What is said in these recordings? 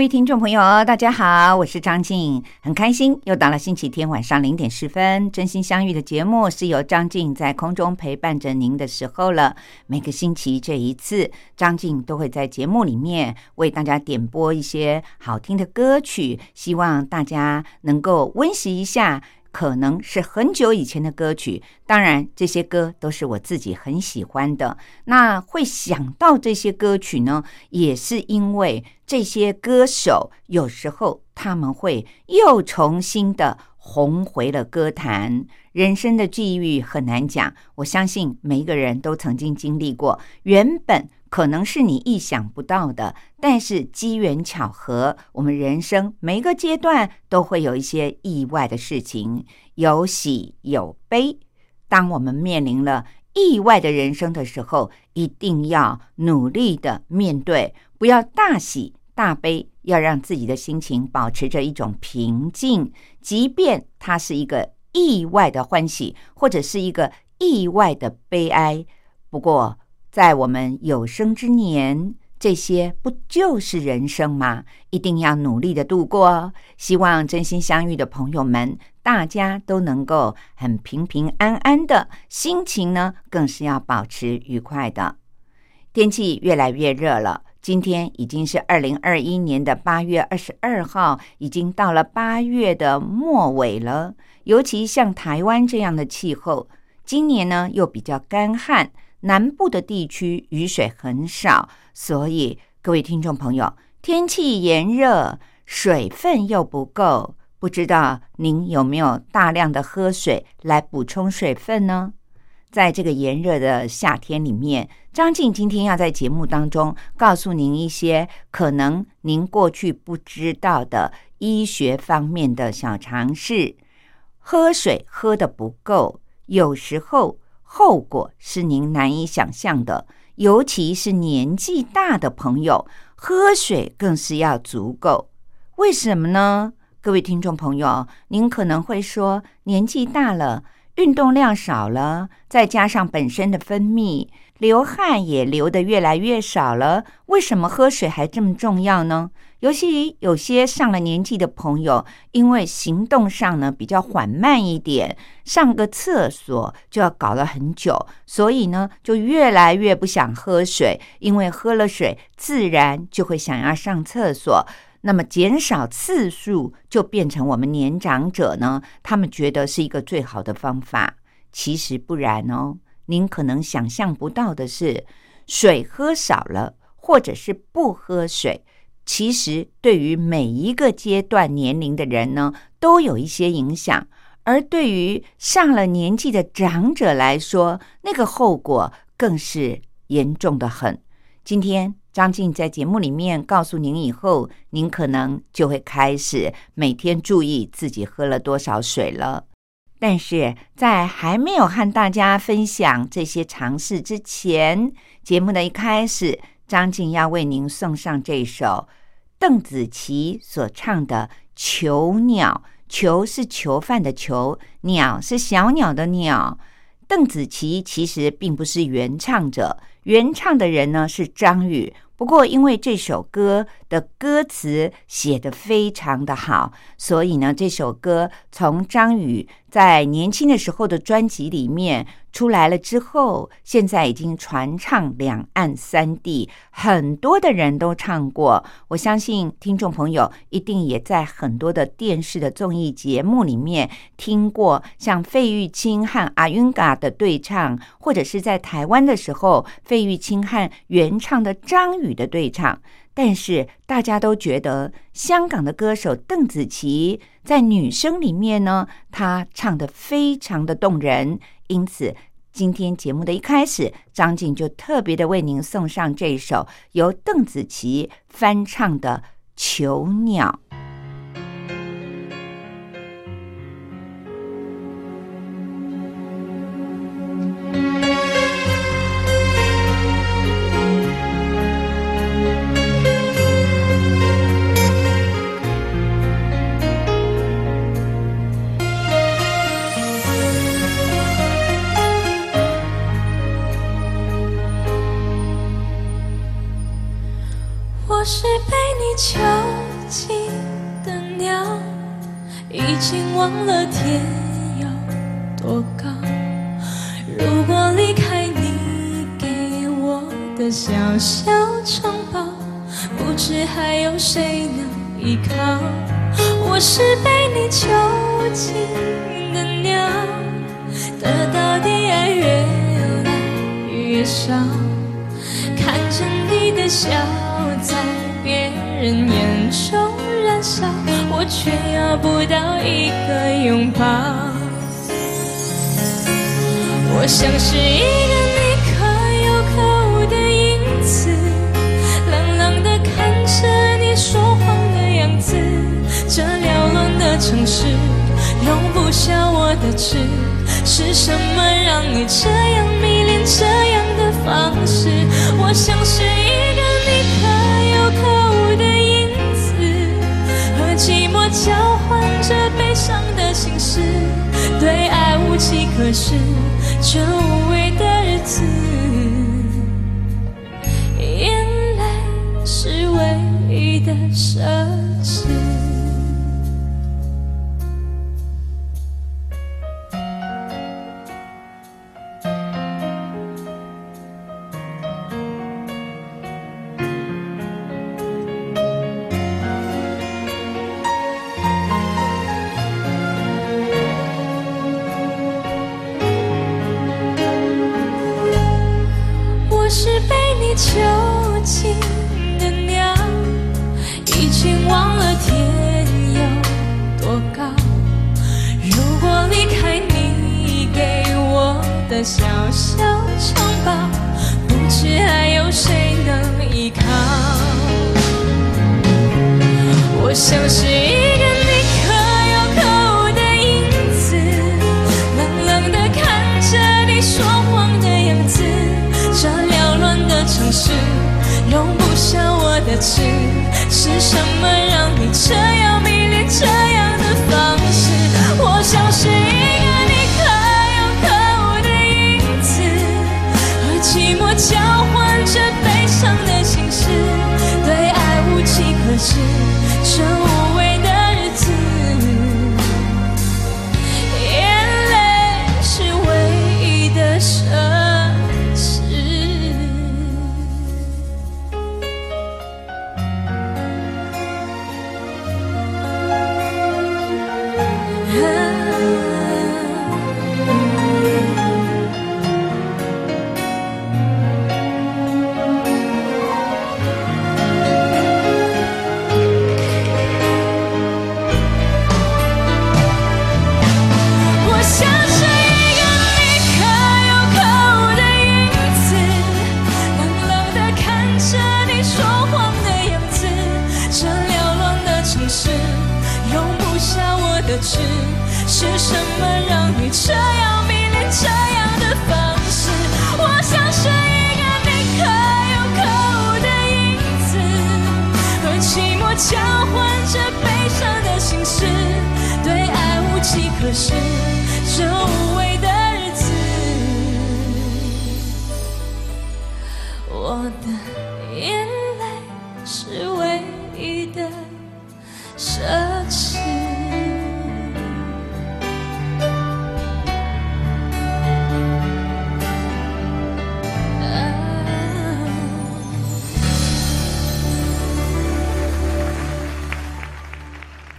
各位听众朋友，大家好，我是张静，很开心又到了星期天晚上零点十分，真心相遇的节目是由张静在空中陪伴着您的时候了。每个星期这一次，张静都会在节目里面为大家点播一些好听的歌曲，希望大家能够温习一下。可能是很久以前的歌曲，当然这些歌都是我自己很喜欢的。那会想到这些歌曲呢，也是因为这些歌手有时候他们会又重新的红回了歌坛。人生的际遇很难讲，我相信每一个人都曾经经历过，原本。可能是你意想不到的，但是机缘巧合，我们人生每个阶段都会有一些意外的事情，有喜有悲。当我们面临了意外的人生的时候，一定要努力的面对，不要大喜大悲，要让自己的心情保持着一种平静，即便它是一个意外的欢喜，或者是一个意外的悲哀。不过。在我们有生之年，这些不就是人生吗？一定要努力的度过。希望真心相遇的朋友们，大家都能够很平平安安的，心情呢更是要保持愉快的。天气越来越热了，今天已经是二零二一年的八月二十二号，已经到了八月的末尾了。尤其像台湾这样的气候，今年呢又比较干旱。南部的地区雨水很少，所以各位听众朋友，天气炎热，水分又不够，不知道您有没有大量的喝水来补充水分呢？在这个炎热的夏天里面，张静今天要在节目当中告诉您一些可能您过去不知道的医学方面的小常识。喝水喝的不够，有时候。后果是您难以想象的，尤其是年纪大的朋友，喝水更是要足够。为什么呢？各位听众朋友，您可能会说，年纪大了，运动量少了，再加上本身的分泌，流汗也流得越来越少了，为什么喝水还这么重要呢？尤其有些上了年纪的朋友，因为行动上呢比较缓慢一点，上个厕所就要搞了很久，所以呢就越来越不想喝水，因为喝了水自然就会想要上厕所。那么减少次数就变成我们年长者呢，他们觉得是一个最好的方法。其实不然哦，您可能想象不到的是，水喝少了，或者是不喝水。其实，对于每一个阶段年龄的人呢，都有一些影响。而对于上了年纪的长者来说，那个后果更是严重的很。今天张静在节目里面告诉您以后，您可能就会开始每天注意自己喝了多少水了。但是在还没有和大家分享这些尝试之前，节目的一开始，张静要为您送上这首。邓紫棋所唱的《囚鸟》，囚是囚犯的囚，鸟是小鸟的鸟。邓紫棋其实并不是原唱者，原唱的人呢是张宇。不过，因为这首歌的歌词写得非常的好，所以呢，这首歌从张宇在年轻的时候的专辑里面出来了之后，现在已经传唱两岸三地，很多的人都唱过。我相信听众朋友一定也在很多的电视的综艺节目里面听过，像费玉清和阿云嘎的对唱，或者是在台湾的时候，费玉清和原唱的张宇。的对唱，但是大家都觉得香港的歌手邓紫棋在女生里面呢，她唱的非常的动人，因此今天节目的一开始，张静就特别的为您送上这首由邓紫棋翻唱的《囚鸟》。我的痴，是什么让你这样迷恋这样的方式？我像是一个你可有。可无的影子和寂寞交换着悲伤的心事，对爱无计可施，这无味的日子，眼泪是唯一的奢侈。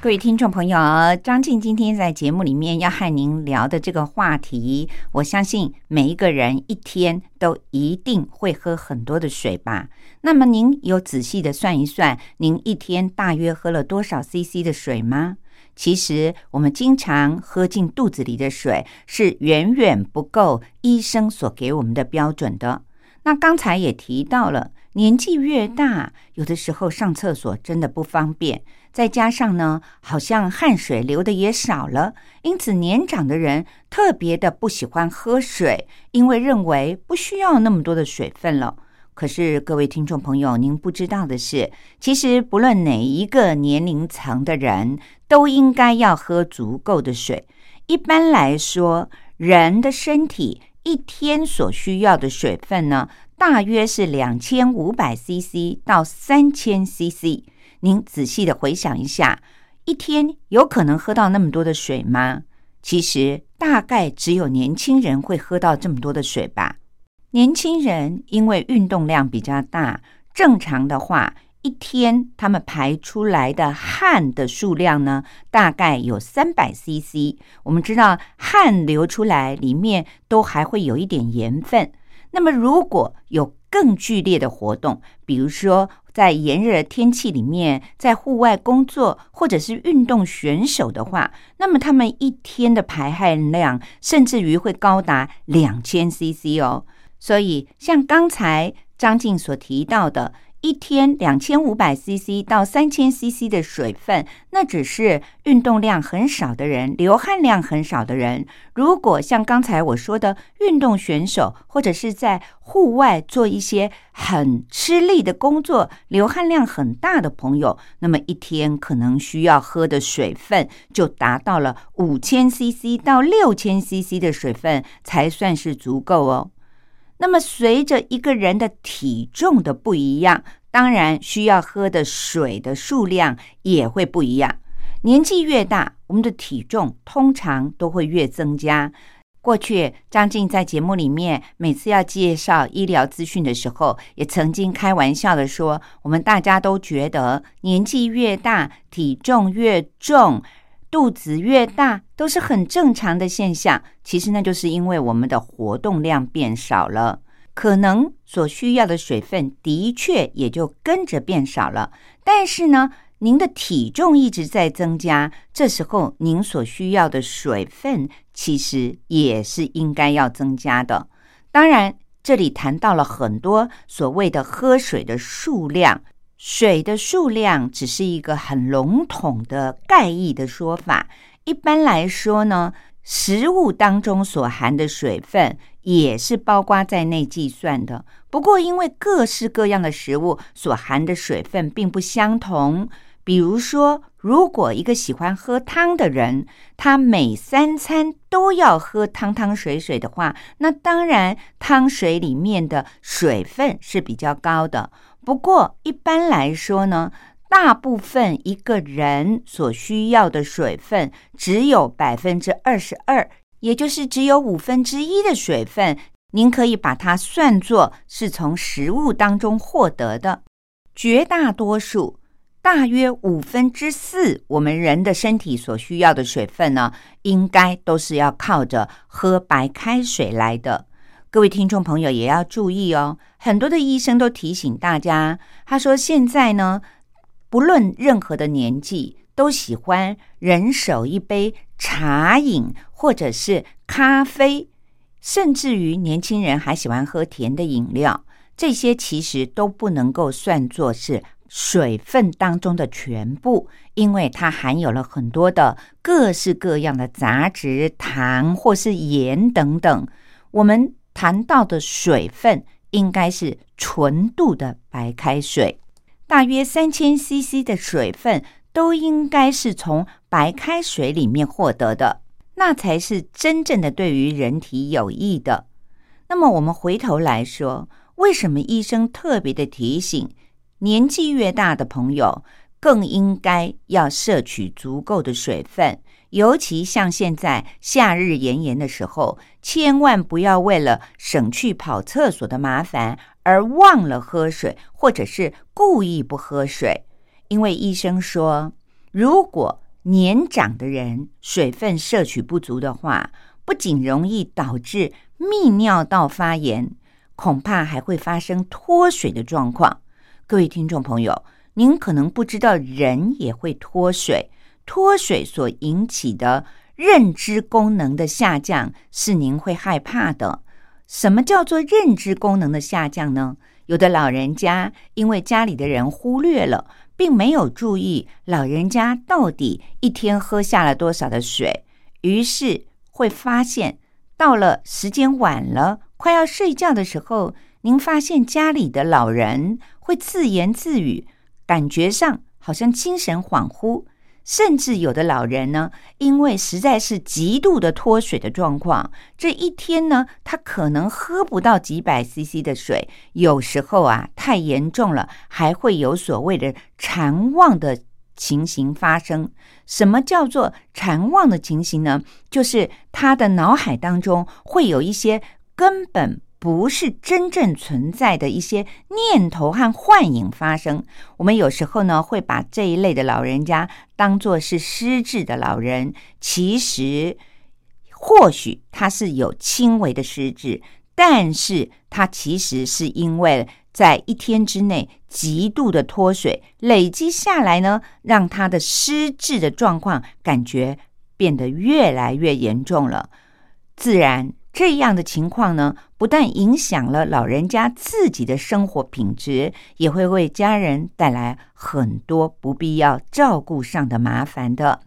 各位听众朋友，张静今天在节目里面要和您聊的这个话题，我相信每一个人一天都一定会喝很多的水吧？那么您有仔细的算一算，您一天大约喝了多少 CC 的水吗？其实我们经常喝进肚子里的水是远远不够医生所给我们的标准的。那刚才也提到了，年纪越大，有的时候上厕所真的不方便。再加上呢，好像汗水流的也少了，因此年长的人特别的不喜欢喝水，因为认为不需要那么多的水分了。可是各位听众朋友，您不知道的是，其实不论哪一个年龄层的人，都应该要喝足够的水。一般来说，人的身体一天所需要的水分呢，大约是两千五百 CC 到三千 CC。您仔细的回想一下，一天有可能喝到那么多的水吗？其实大概只有年轻人会喝到这么多的水吧。年轻人因为运动量比较大，正常的话，一天他们排出来的汗的数量呢，大概有三百 CC。我们知道汗流出来里面都还会有一点盐分。那么如果有更剧烈的活动，比如说，在炎热的天气里面，在户外工作或者是运动选手的话，那么他们一天的排汗量甚至于会高达两千 CC 哦。所以，像刚才张静所提到的。一天两千五百 CC 到三千 CC 的水分，那只是运动量很少的人，流汗量很少的人。如果像刚才我说的运动选手，或者是在户外做一些很吃力的工作，流汗量很大的朋友，那么一天可能需要喝的水分就达到了五千 CC 到六千 CC 的水分才算是足够哦。那么，随着一个人的体重的不一样，当然需要喝的水的数量也会不一样。年纪越大，我们的体重通常都会越增加。过去，张静在节目里面每次要介绍医疗资讯的时候，也曾经开玩笑的说，我们大家都觉得年纪越大，体重越重。肚子越大都是很正常的现象，其实那就是因为我们的活动量变少了，可能所需要的水分的确也就跟着变少了。但是呢，您的体重一直在增加，这时候您所需要的水分其实也是应该要增加的。当然，这里谈到了很多所谓的喝水的数量。水的数量只是一个很笼统的概意的说法。一般来说呢，食物当中所含的水分也是包括在内计算的。不过，因为各式各样的食物所含的水分并不相同，比如说，如果一个喜欢喝汤的人，他每三餐都要喝汤汤水水的话，那当然汤水里面的水分是比较高的。不过，一般来说呢，大部分一个人所需要的水分只有百分之二十二，也就是只有五分之一的水分，您可以把它算作是从食物当中获得的。绝大多数，大约五分之四，我们人的身体所需要的水分呢，应该都是要靠着喝白开水来的。各位听众朋友也要注意哦，很多的医生都提醒大家，他说现在呢，不论任何的年纪，都喜欢人手一杯茶饮或者是咖啡，甚至于年轻人还喜欢喝甜的饮料，这些其实都不能够算作是水分当中的全部，因为它含有了很多的各式各样的杂质、糖或是盐等等，我们。谈到的水分应该是纯度的白开水，大约三千 CC 的水分都应该是从白开水里面获得的，那才是真正的对于人体有益的。那么我们回头来说，为什么医生特别的提醒，年纪越大的朋友更应该要摄取足够的水分？尤其像现在夏日炎炎的时候，千万不要为了省去跑厕所的麻烦而忘了喝水，或者是故意不喝水。因为医生说，如果年长的人水分摄取不足的话，不仅容易导致泌尿道发炎，恐怕还会发生脱水的状况。各位听众朋友，您可能不知道，人也会脱水。脱水所引起的认知功能的下降，是您会害怕的。什么叫做认知功能的下降呢？有的老人家因为家里的人忽略了。并没有注意老人家到底一天喝下了多少的水，于是会发现，到了时间晚了，快要睡觉的时候，您发现家里的老人会自言自语，感觉上好像精神恍惚。甚至有的老人呢，因为实在是极度的脱水的状况，这一天呢，他可能喝不到几百 CC 的水。有时候啊，太严重了，还会有所谓的馋忘的情形发生。什么叫做馋忘的情形呢？就是他的脑海当中会有一些根本。不是真正存在的一些念头和幻影发生。我们有时候呢，会把这一类的老人家当作是失智的老人。其实，或许他是有轻微的失智，但是他其实是因为在一天之内极度的脱水累积下来呢，让他的失智的状况感觉变得越来越严重了。自然。这样的情况呢，不但影响了老人家自己的生活品质，也会为家人带来很多不必要照顾上的麻烦的。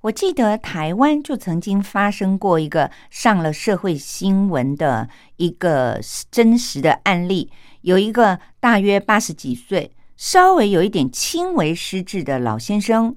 我记得台湾就曾经发生过一个上了社会新闻的一个真实的案例，有一个大约八十几岁、稍微有一点轻微失智的老先生，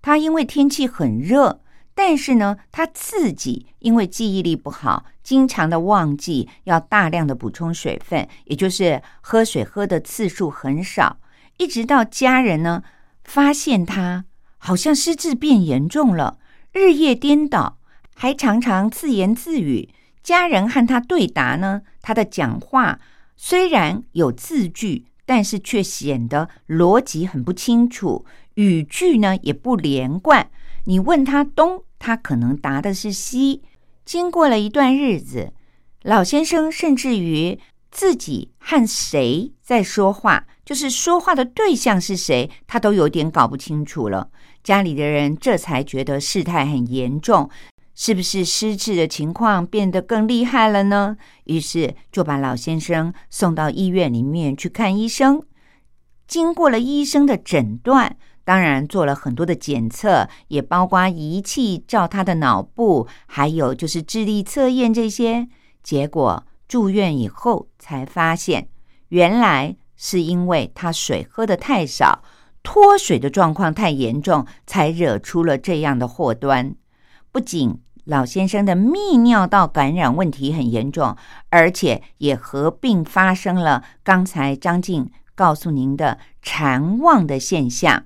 他因为天气很热。但是呢，他自己因为记忆力不好，经常的忘记要大量的补充水分，也就是喝水喝的次数很少。一直到家人呢发现他好像失智变严重了，日夜颠倒，还常常自言自语。家人和他对答呢，他的讲话虽然有字句，但是却显得逻辑很不清楚，语句呢也不连贯。你问他东。他可能答的是西。经过了一段日子，老先生甚至于自己和谁在说话，就是说话的对象是谁，他都有点搞不清楚了。家里的人这才觉得事态很严重，是不是失智的情况变得更厉害了呢？于是就把老先生送到医院里面去看医生。经过了医生的诊断。当然做了很多的检测，也包括仪器照他的脑部，还有就是智力测验这些。结果住院以后才发现，原来是因为他水喝的太少，脱水的状况太严重，才惹出了这样的祸端。不仅老先生的泌尿道感染问题很严重，而且也合并发生了刚才张静告诉您的馋妄的现象。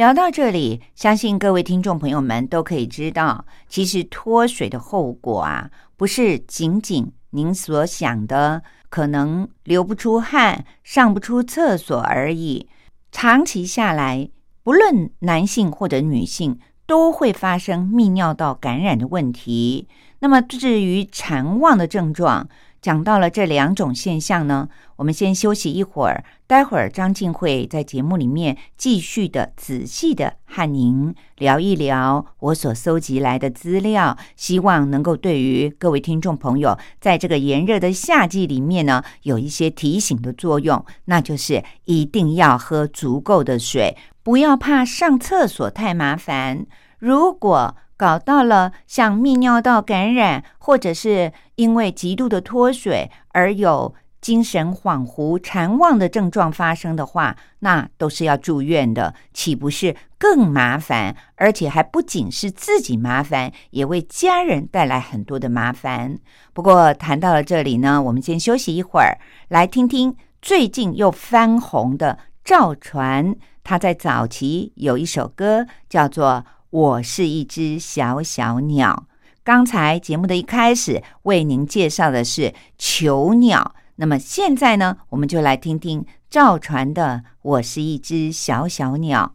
聊到这里，相信各位听众朋友们都可以知道，其实脱水的后果啊，不是仅仅您所想的，可能流不出汗、上不出厕所而已。长期下来，不论男性或者女性，都会发生泌尿道感染的问题。那么，至于馋忘的症状，讲到了这两种现象呢，我们先休息一会儿，待会儿张静会在节目里面继续的仔细的和您聊一聊我所搜集来的资料，希望能够对于各位听众朋友在这个炎热的夏季里面呢有一些提醒的作用，那就是一定要喝足够的水，不要怕上厕所太麻烦。如果搞到了像泌尿道感染，或者是因为极度的脱水而有精神恍惚、馋忘的症状发生的话，那都是要住院的，岂不是更麻烦？而且还不仅是自己麻烦，也为家人带来很多的麻烦。不过谈到了这里呢，我们先休息一会儿，来听听最近又翻红的赵传，他在早期有一首歌叫做。我是一只小小鸟。刚才节目的一开始为您介绍的是囚鸟，那么现在呢，我们就来听听赵传的《我是一只小小鸟》。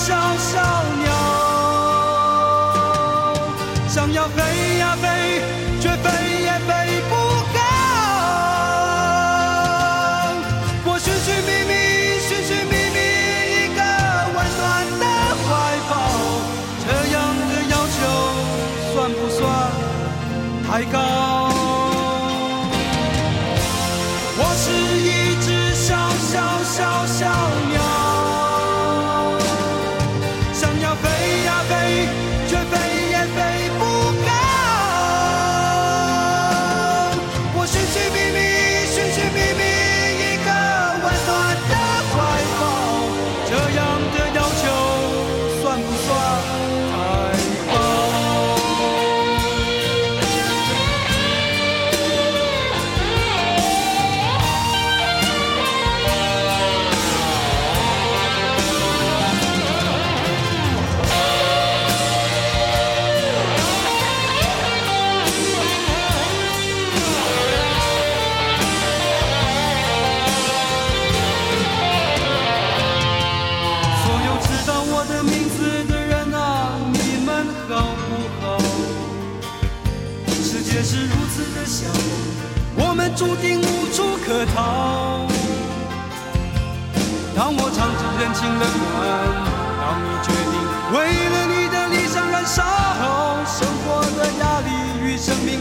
小小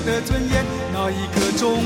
的尊严，那一刻钟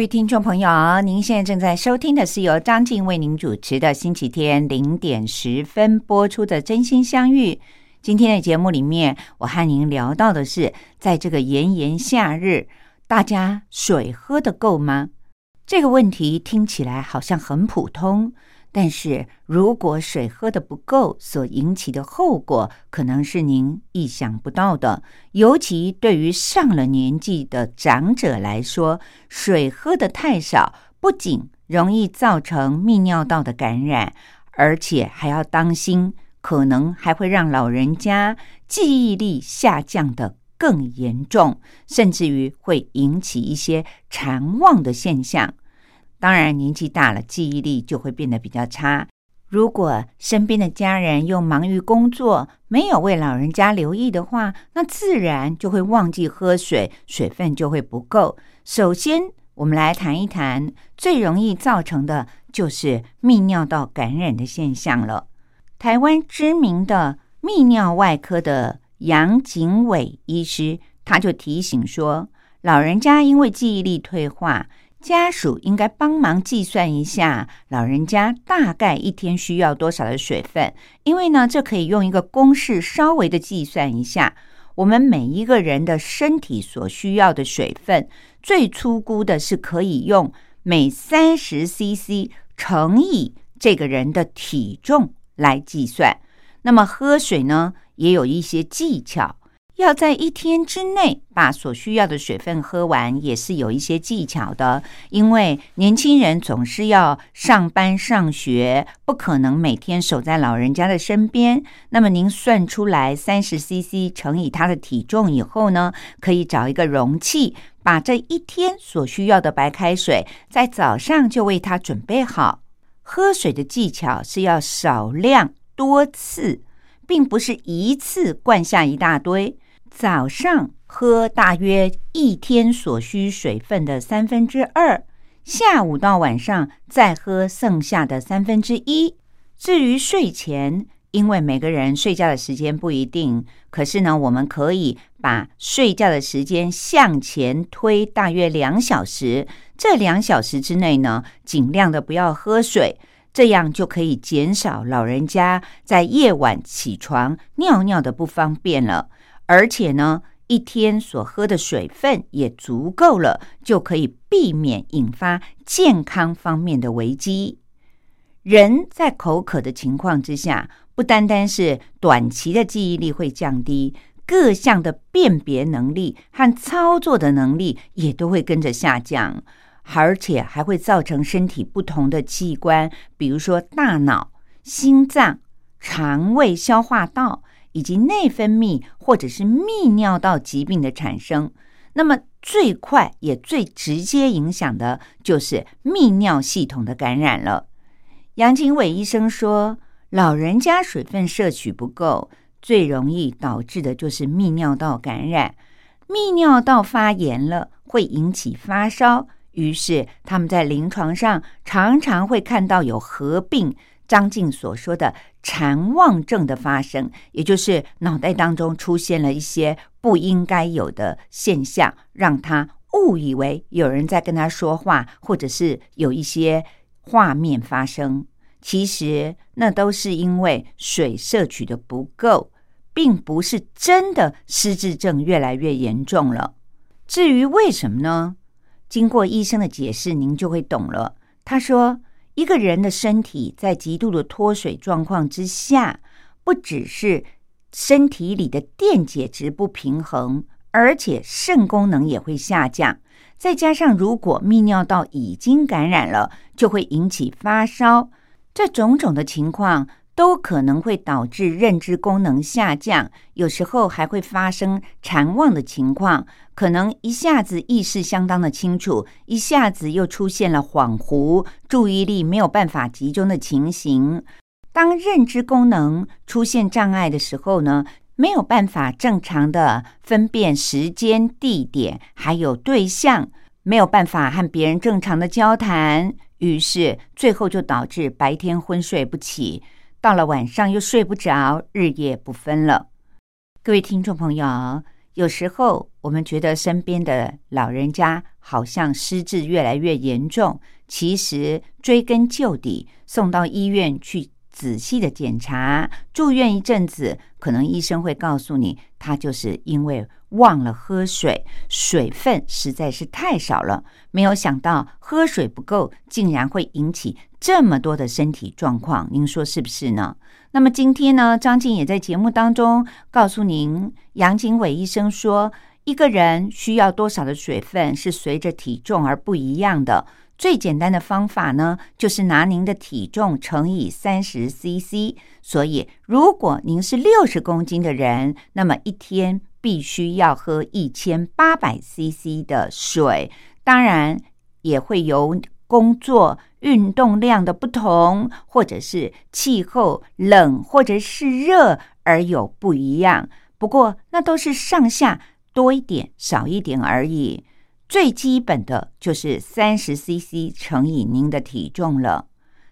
各位听众朋友，您现在正在收听的是由张静为您主持的星期天零点十分播出的《真心相遇》。今天的节目里面，我和您聊到的是，在这个炎炎夏日，大家水喝的够吗？这个问题听起来好像很普通。但是如果水喝的不够，所引起的后果可能是您意想不到的。尤其对于上了年纪的长者来说，水喝的太少，不仅容易造成泌尿道的感染，而且还要当心，可能还会让老人家记忆力下降的更严重，甚至于会引起一些肠旺的现象。当然，年纪大了，记忆力就会变得比较差。如果身边的家人又忙于工作，没有为老人家留意的话，那自然就会忘记喝水，水分就会不够。首先，我们来谈一谈最容易造成的就是泌尿道感染的现象了。台湾知名的泌尿外科的杨景伟医师，他就提醒说，老人家因为记忆力退化。家属应该帮忙计算一下，老人家大概一天需要多少的水分，因为呢，这可以用一个公式稍微的计算一下，我们每一个人的身体所需要的水分，最粗估的是可以用每三十 CC 乘以这个人的体重来计算。那么喝水呢，也有一些技巧。要在一天之内把所需要的水分喝完，也是有一些技巧的。因为年轻人总是要上班上学，不可能每天守在老人家的身边。那么您算出来三十 CC 乘以他的体重以后呢，可以找一个容器，把这一天所需要的白开水在早上就为他准备好。喝水的技巧是要少量多次，并不是一次灌下一大堆。早上喝大约一天所需水分的三分之二，下午到晚上再喝剩下的三分之一。至于睡前，因为每个人睡觉的时间不一定，可是呢，我们可以把睡觉的时间向前推大约两小时。这两小时之内呢，尽量的不要喝水，这样就可以减少老人家在夜晚起床尿尿的不方便了。而且呢，一天所喝的水分也足够了，就可以避免引发健康方面的危机。人在口渴的情况之下，不单单是短期的记忆力会降低，各项的辨别能力和操作的能力也都会跟着下降，而且还会造成身体不同的器官，比如说大脑、心脏、肠胃、消化道。以及内分泌或者是泌尿道疾病的产生，那么最快也最直接影响的就是泌尿系统的感染了。杨景伟医生说，老人家水分摄取不够，最容易导致的就是泌尿道感染。泌尿道发炎了，会引起发烧，于是他们在临床上常常会看到有合并。张静所说的禅妄症的发生，也就是脑袋当中出现了一些不应该有的现象，让他误以为有人在跟他说话，或者是有一些画面发生。其实那都是因为水摄取的不够，并不是真的失智症越来越严重了。至于为什么呢？经过医生的解释，您就会懂了。他说。一个人的身体在极度的脱水状况之下，不只是身体里的电解质不平衡，而且肾功能也会下降。再加上如果泌尿道已经感染了，就会引起发烧。这种种的情况。都可能会导致认知功能下降，有时候还会发生残忘的情况，可能一下子意识相当的清楚，一下子又出现了恍惚、注意力没有办法集中的情形。当认知功能出现障碍的时候呢，没有办法正常的分辨时间、地点还有对象，没有办法和别人正常的交谈，于是最后就导致白天昏睡不起。到了晚上又睡不着，日夜不分了。各位听众朋友，有时候我们觉得身边的老人家好像失智越来越严重，其实追根究底，送到医院去。仔细的检查，住院一阵子，可能医生会告诉你，他就是因为忘了喝水，水分实在是太少了。没有想到喝水不够，竟然会引起这么多的身体状况，您说是不是呢？那么今天呢，张静也在节目当中告诉您，杨景伟医生说，一个人需要多少的水分是随着体重而不一样的。最简单的方法呢，就是拿您的体重乘以三十 CC。所以，如果您是六十公斤的人，那么一天必须要喝一千八百 CC 的水。当然，也会由工作、运动量的不同，或者是气候冷或者是热而有不一样。不过那都是上下多一点、少一点而已。最基本的就是三十 CC 乘以您的体重了。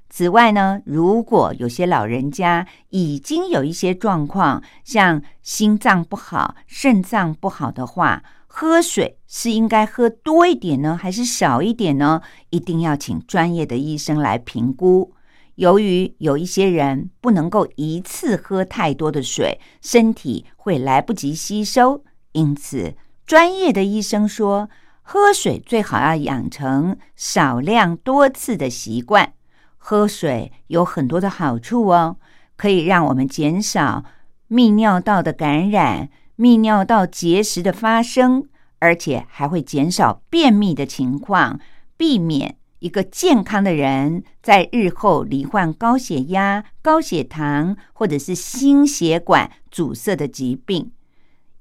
此外呢，如果有些老人家已经有一些状况，像心脏不好、肾脏不好的话，喝水是应该喝多一点呢，还是少一点呢？一定要请专业的医生来评估。由于有一些人不能够一次喝太多的水，身体会来不及吸收，因此专业的医生说，喝水最好要养成少量多次的习惯。喝水有很多的好处哦，可以让我们减少泌尿道的感染、泌尿道结石的发生，而且还会减少便秘的情况，避免一个健康的人在日后罹患高血压、高血糖或者是心血管阻塞的疾病。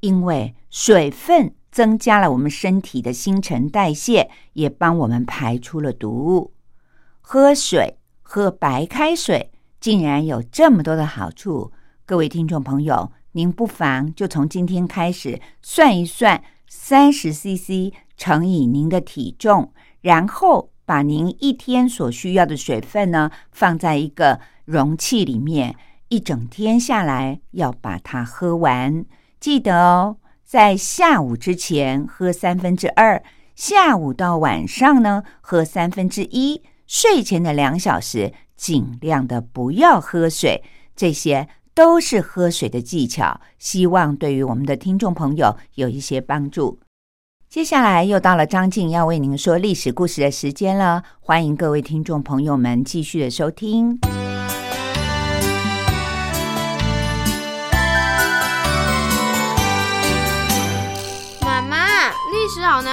因为水分增加了我们身体的新陈代谢，也帮我们排出了毒物。喝水。喝白开水竟然有这么多的好处，各位听众朋友，您不妨就从今天开始算一算，三十 CC 乘以您的体重，然后把您一天所需要的水分呢放在一个容器里面，一整天下来要把它喝完。记得哦，在下午之前喝三分之二，下午到晚上呢喝三分之一。睡前的两小时，尽量的不要喝水，这些都是喝水的技巧。希望对于我们的听众朋友有一些帮助。接下来又到了张静要为您说历史故事的时间了，欢迎各位听众朋友们继续的收听。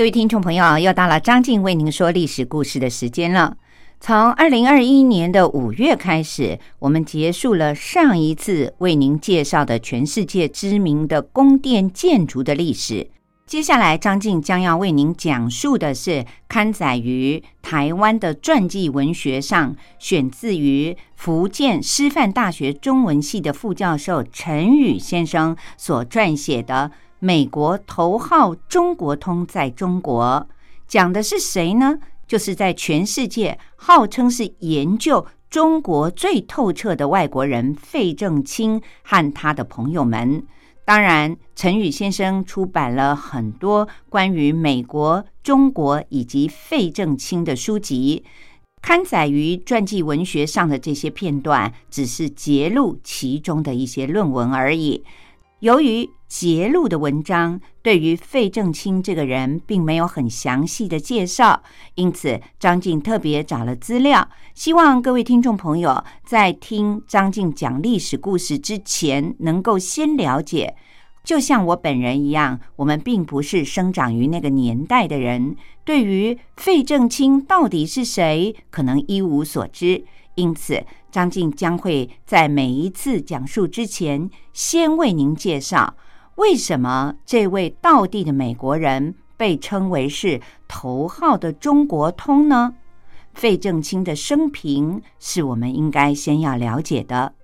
各位听众朋友，又到了张静为您说历史故事的时间了。从二零二一年的五月开始，我们结束了上一次为您介绍的全世界知名的宫殿建筑的历史。接下来，张静将要为您讲述的是刊载于台湾的传记文学上，选自于福建师范大学中文系的副教授陈宇先生所撰写的。美国头号中国通在中国讲的是谁呢？就是在全世界号称是研究中国最透彻的外国人费正清和他的朋友们。当然，陈宇先生出版了很多关于美国、中国以及费正清的书籍，刊载于传记文学上的这些片段，只是揭露其中的一些论文而已。由于揭露的文章对于费正清这个人并没有很详细的介绍，因此张静特别找了资料，希望各位听众朋友在听张静讲历史故事之前，能够先了解。就像我本人一样，我们并不是生长于那个年代的人，对于费正清到底是谁，可能一无所知。因此，张静将会在每一次讲述之前，先为您介绍为什么这位道地的美国人被称为是头号的中国通呢？费正清的生平是我们应该先要了解的。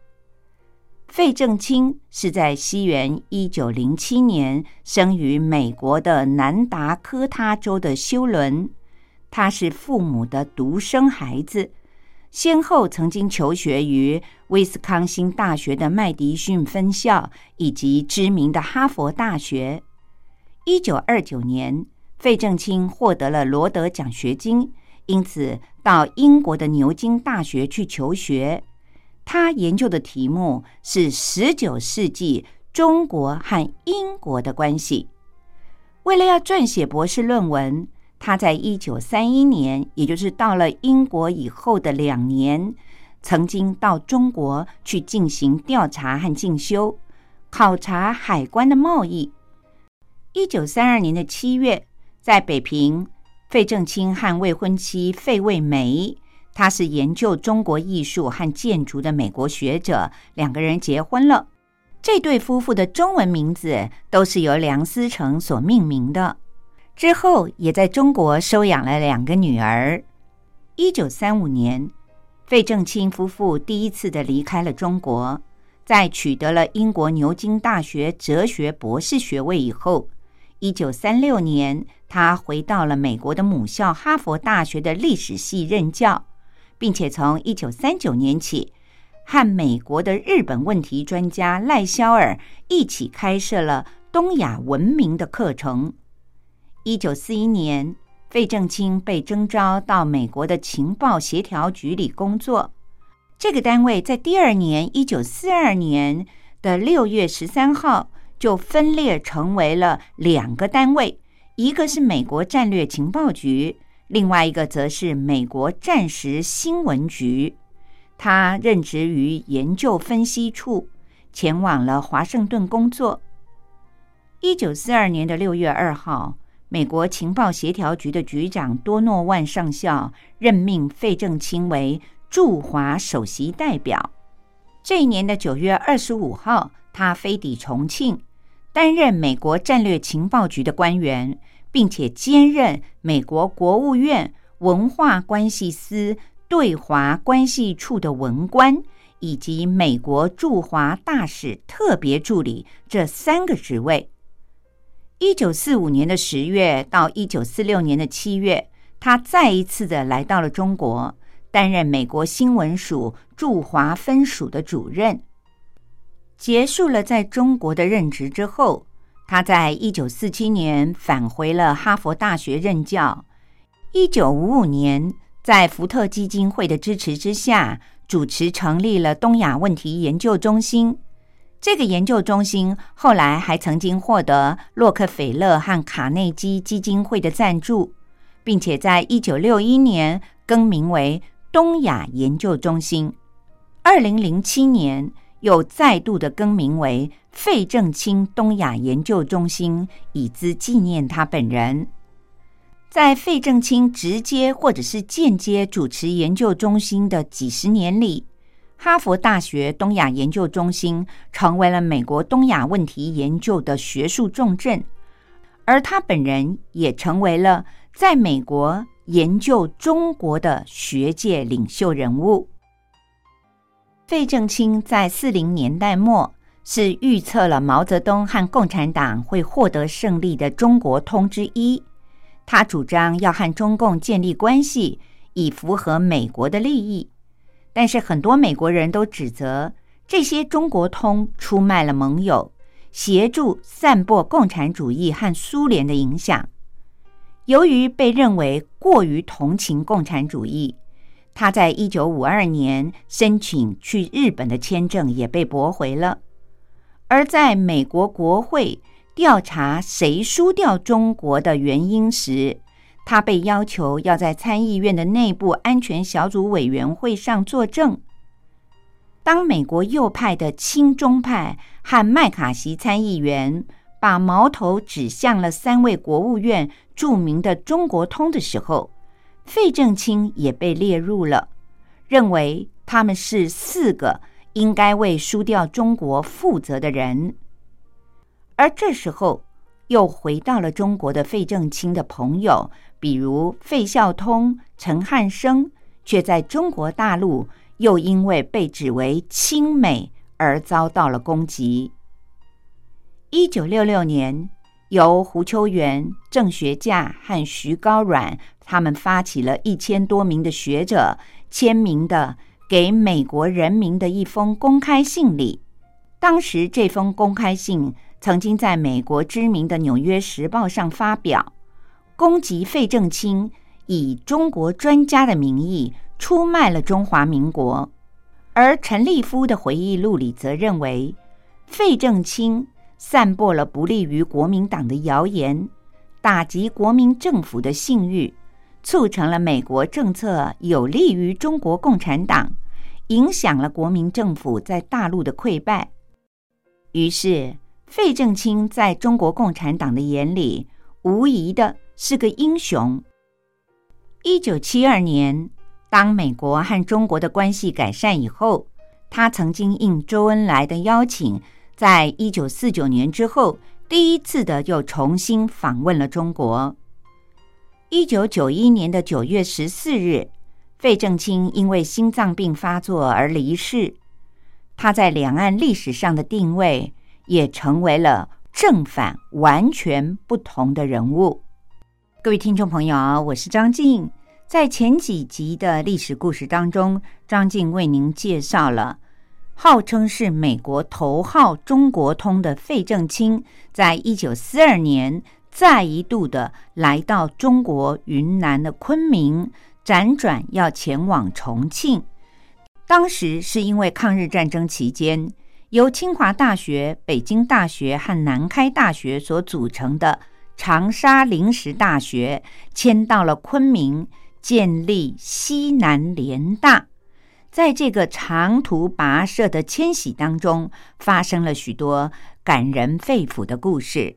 费正清是在西元一九零七年生于美国的南达科他州的休伦，他是父母的独生孩子。先后曾经求学于威斯康星大学的麦迪逊分校以及知名的哈佛大学。一九二九年，费正清获得了罗德奖学金，因此到英国的牛津大学去求学。他研究的题目是十九世纪中国和英国的关系。为了要撰写博士论文，他在一九三一年，也就是到了英国以后的两年，曾经到中国去进行调查和进修，考察海关的贸易。一九三二年的七月，在北平，费正清和未婚妻费慰梅，他是研究中国艺术和建筑的美国学者，两个人结婚了。这对夫妇的中文名字都是由梁思成所命名的。之后，也在中国收养了两个女儿。一九三五年，费正清夫妇第一次的离开了中国，在取得了英国牛津大学哲学博士学位以后，一九三六年，他回到了美国的母校哈佛大学的历史系任教，并且从一九三九年起，和美国的日本问题专家赖肖尔一起开设了东亚文明的课程。一九四一年，费正清被征召到美国的情报协调局里工作。这个单位在第二年，一九四二年的六月十三号就分裂成为了两个单位，一个是美国战略情报局，另外一个则是美国战时新闻局。他任职于研究分析处，前往了华盛顿工作。一九四二年的六月二号。美国情报协调局的局长多诺万上校任命费正清为驻华首席代表。这一年的九月二十五号，他飞抵重庆，担任美国战略情报局的官员，并且兼任美国国务院文化关系司对华关系处的文官，以及美国驻华大使特别助理这三个职位。一九四五年的十月到一九四六年的七月，他再一次的来到了中国，担任美国新闻署驻华分署的主任。结束了在中国的任职之后，他在一九四七年返回了哈佛大学任教。一九五五年，在福特基金会的支持之下，主持成立了东亚问题研究中心。这个研究中心后来还曾经获得洛克菲勒和卡内基基金会的赞助，并且在一九六一年更名为东亚研究中心。二零零七年又再度的更名为费正清东亚研究中心，以资纪念他本人。在费正清直接或者是间接主持研究中心的几十年里。哈佛大学东亚研究中心成为了美国东亚问题研究的学术重镇，而他本人也成为了在美国研究中国的学界领袖人物。费正清在四零年代末是预测了毛泽东和共产党会获得胜利的中国通之一，他主张要和中共建立关系，以符合美国的利益。但是很多美国人都指责这些中国通出卖了盟友，协助散播共产主义和苏联的影响。由于被认为过于同情共产主义，他在一九五二年申请去日本的签证也被驳回了。而在美国国会调查谁输掉中国的原因时，他被要求要在参议院的内部安全小组委员会上作证。当美国右派的亲中派和麦卡锡参议员把矛头指向了三位国务院著名的中国通的时候，费正清也被列入了，认为他们是四个应该为输掉中国负责的人。而这时候，又回到了中国的费正清的朋友。比如费孝通、陈汉生，却在中国大陆又因为被指为亲美而遭到了攻击。一九六六年，由胡秋原、郑学稼和徐高阮他们发起了一千多名的学者签名的给美国人民的一封公开信里。当时这封公开信曾经在美国知名的《纽约时报》上发表。攻击费正清以中国专家的名义出卖了中华民国。而陈立夫的回忆录里则认为，费正清散播了不利于国民党的谣言，打击国民政府的信誉，促成了美国政策有利于中国共产党，影响了国民政府在大陆的溃败。于是，费正清在中国共产党的眼里，无疑的是个英雄。一九七二年，当美国和中国的关系改善以后，他曾经应周恩来的邀请，在一九四九年之后，第一次的又重新访问了中国。一九九一年的九月十四日，费正清因为心脏病发作而离世。他在两岸历史上的定位也成为了正反完全不同的人物。各位听众朋友，我是张静。在前几集的历史故事当中，张静为您介绍了号称是美国头号中国通的费正清，在一九四二年再一度的来到中国云南的昆明，辗转要前往重庆。当时是因为抗日战争期间，由清华大学、北京大学和南开大学所组成的长沙临时大学迁到了昆明，建立西南联大。在这个长途跋涉的迁徙当中，发生了许多感人肺腑的故事。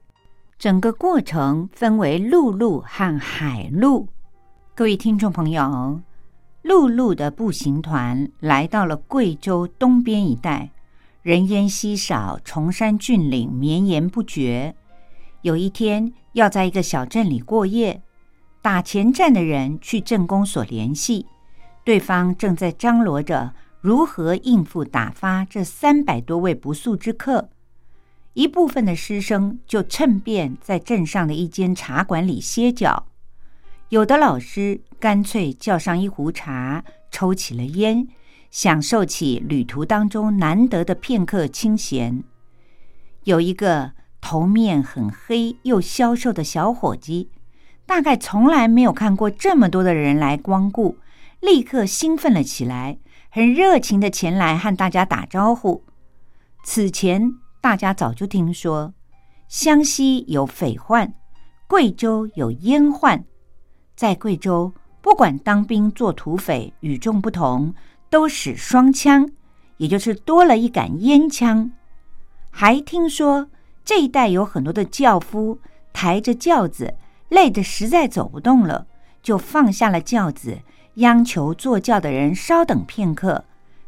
整个过程分为陆路和海路。各位听众朋友。陆路的步行团来到了贵州东边一带，人烟稀少，崇山峻岭绵延不绝。有一天要在一个小镇里过夜，打前站的人去镇公所联系，对方正在张罗着如何应付打发这三百多位不速之客。一部分的师生就趁便在镇上的一间茶馆里歇脚。有的老师干脆叫上一壶茶，抽起了烟，享受起旅途当中难得的片刻清闲。有一个头面很黑又消瘦的小伙计，大概从来没有看过这么多的人来光顾，立刻兴奋了起来，很热情的前来和大家打招呼。此前大家早就听说，湘西有匪患，贵州有烟患。在贵州，不管当兵做土匪，与众不同，都使双枪，也就是多了一杆烟枪。还听说这一带有很多的轿夫抬着轿子，累得实在走不动了，就放下了轿子，央求坐轿的人稍等片刻，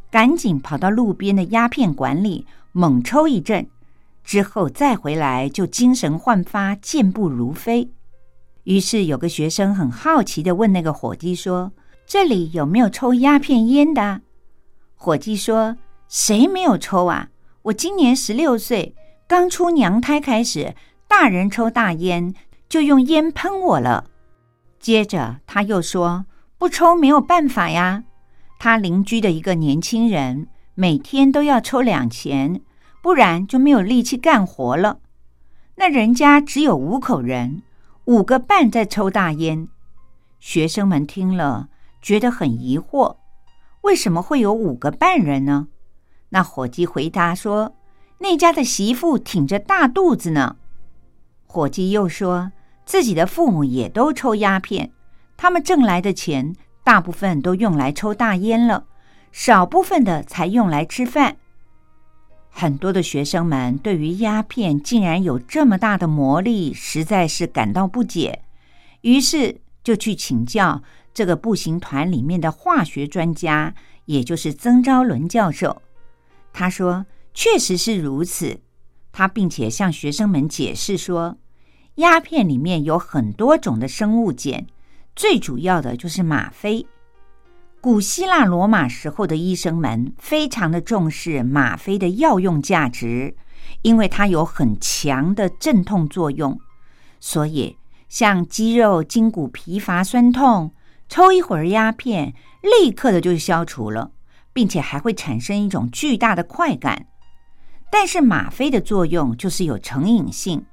赶紧跑到路边的鸦片馆里猛抽一阵，之后再回来就精神焕发，健步如飞。于是有个学生很好奇的问那个伙计说：“这里有没有抽鸦片烟的？”伙计说：“谁没有抽啊？我今年十六岁，刚出娘胎开始，大人抽大烟就用烟喷我了。”接着他又说：“不抽没有办法呀。”他邻居的一个年轻人每天都要抽两钱，不然就没有力气干活了。那人家只有五口人。五个半在抽大烟，学生们听了觉得很疑惑，为什么会有五个半人呢？那伙计回答说：“那家的媳妇挺着大肚子呢。”伙计又说自己的父母也都抽鸦片，他们挣来的钱大部分都用来抽大烟了，少部分的才用来吃饭。很多的学生们对于鸦片竟然有这么大的魔力，实在是感到不解，于是就去请教这个步行团里面的化学专家，也就是曾昭伦教授。他说：“确实是如此。”他并且向学生们解释说：“鸦片里面有很多种的生物碱，最主要的就是吗啡。”古希腊罗马时候的医生们非常的重视吗啡的药用价值，因为它有很强的镇痛作用，所以像肌肉、筋骨疲乏、酸痛，抽一会儿鸦片，立刻的就消除了，并且还会产生一种巨大的快感。但是吗啡的作用就是有成瘾性，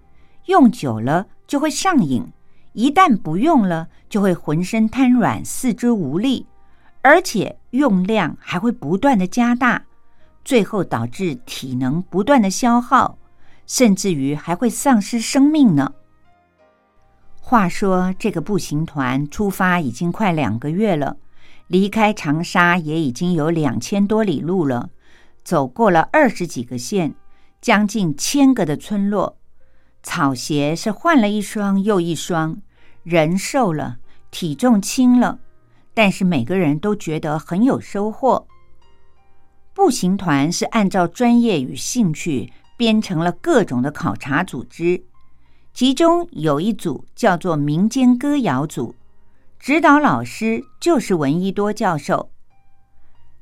用久了就会上瘾，一旦不用了，就会浑身瘫软、四肢无力，而且用量还会不断的加大，最后导致体能不断的消耗，甚至于还会丧失生命呢。话说，这个步行团出发已经快两个月了，离开长沙也已经有两千多里路了，走过了二十几个县，将近千个的村落，草鞋是换了一双又一双。人瘦了，体重轻了，但是每个人都觉得很有收获。步行团是按照专业与兴趣编成了各种的考察组织，其中有一组叫做民间歌谣组，指导老师就是闻一多教授，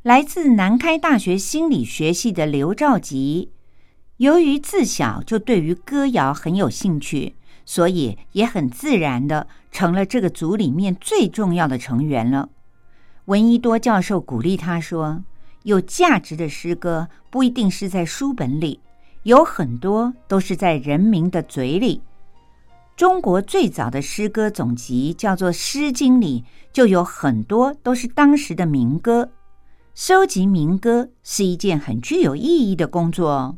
来自南开大学心理学系的刘兆吉。由于自小就对于歌谣很有兴趣。所以也很自然的成了这个组里面最重要的成员了。闻一多教授鼓励他说：“有价值的诗歌不一定是在书本里，有很多都是在人民的嘴里。中国最早的诗歌总集叫做《诗经》里就有很多都是当时的民歌，收集民歌是一件很具有意义的工作哦。”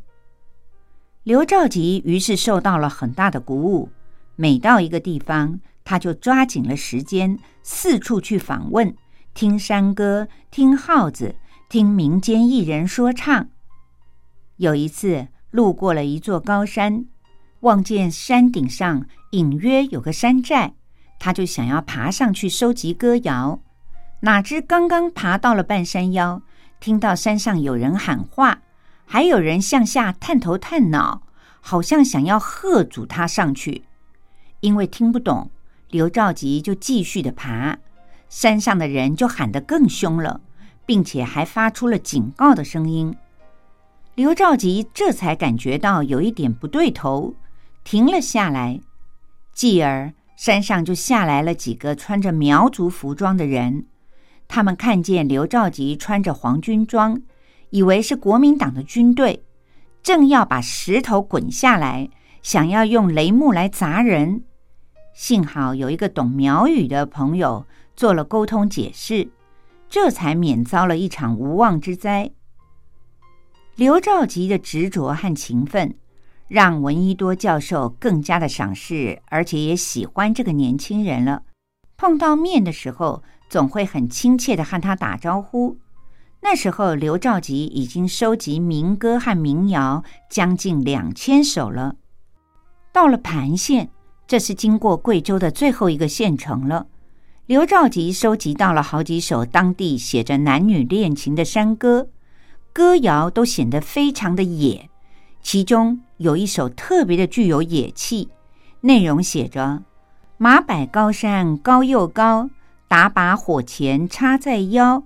刘兆吉于是受到了很大的鼓舞。每到一个地方，他就抓紧了时间，四处去访问，听山歌，听号子，听民间艺人说唱。有一次，路过了一座高山，望见山顶上隐约有个山寨，他就想要爬上去收集歌谣。哪知刚刚爬到了半山腰，听到山上有人喊话，还有人向下探头探脑，好像想要喝阻他上去。因为听不懂，刘兆吉就继续的爬，山上的人就喊得更凶了，并且还发出了警告的声音。刘兆吉这才感觉到有一点不对头，停了下来。继而，山上就下来了几个穿着苗族服装的人，他们看见刘兆吉穿着黄军装，以为是国民党的军队，正要把石头滚下来，想要用雷木来砸人。幸好有一个懂苗语的朋友做了沟通解释，这才免遭了一场无妄之灾。刘兆吉的执着和勤奋，让闻一多教授更加的赏识，而且也喜欢这个年轻人了。碰到面的时候，总会很亲切的和他打招呼。那时候，刘兆吉已经收集民歌和民谣将近两千首了。到了盘县。这是经过贵州的最后一个县城了。刘兆吉收集到了好几首当地写着男女恋情的山歌，歌谣都显得非常的野。其中有一首特别的具有野气，内容写着：“马摆高山高又高，打把火钳插在腰。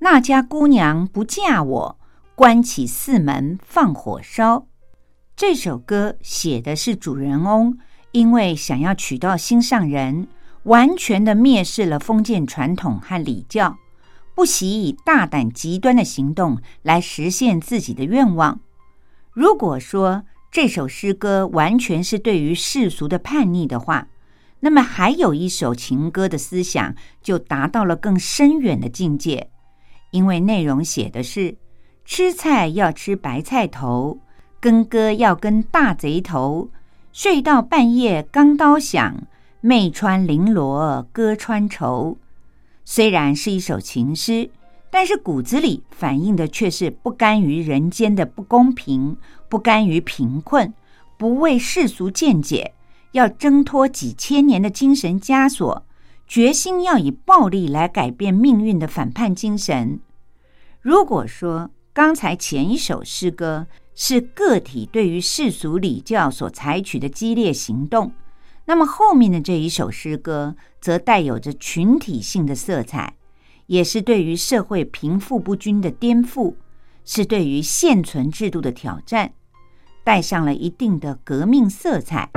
那家姑娘不嫁我，关起四门放火烧。”这首歌写的是主人翁。因为想要娶到心上人，完全的蔑视了封建传统和礼教，不惜以大胆极端的行动来实现自己的愿望。如果说这首诗歌完全是对于世俗的叛逆的话，那么还有一首情歌的思想就达到了更深远的境界，因为内容写的是吃菜要吃白菜头，跟歌要跟大贼头。睡到半夜，钢刀响，妹穿绫罗哥穿绸。虽然是一首情诗，但是骨子里反映的却是不甘于人间的不公平，不甘于贫困，不为世俗见解，要挣脱几千年的精神枷锁，决心要以暴力来改变命运的反叛精神。如果说刚才前一首诗歌，是个体对于世俗礼教所采取的激烈行动，那么后面的这一首诗歌则带有着群体性的色彩，也是对于社会贫富不均的颠覆，是对于现存制度的挑战，带上了一定的革命色彩。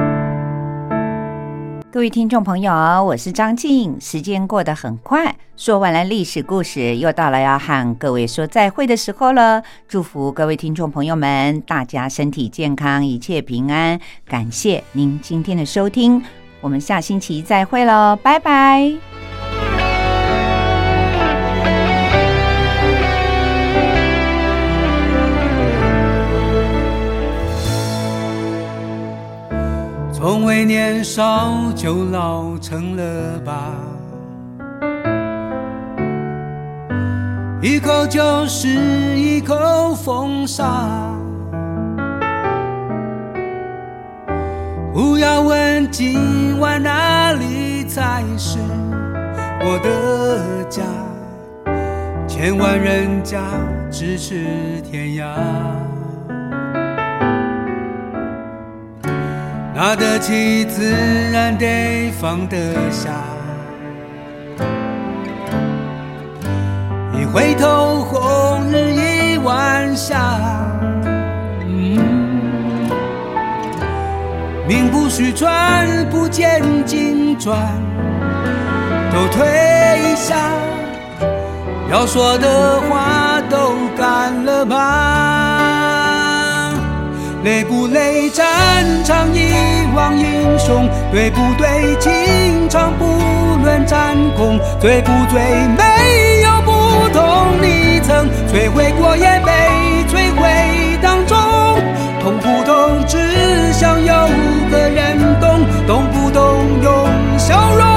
各位听众朋友，我是张静。时间过得很快，说完了历史故事，又到了要和各位说再会的时候了。祝福各位听众朋友们，大家身体健康，一切平安。感谢您今天的收听，我们下星期再会喽，拜拜。年少就老成了吧，一口就是一口风沙。不要问今晚哪里才是我的家，千万人家咫尺天涯。拿得起自然得放得下，一回头红日已晚霞。名不虚传，不见经传，都退下。要说的话都干了吧？累不累战场一往英雄？对不对情场不论战功？醉不醉没有不同你曾，摧毁过也被摧毁当中。痛不痛？只想有个人懂，懂不懂？用笑容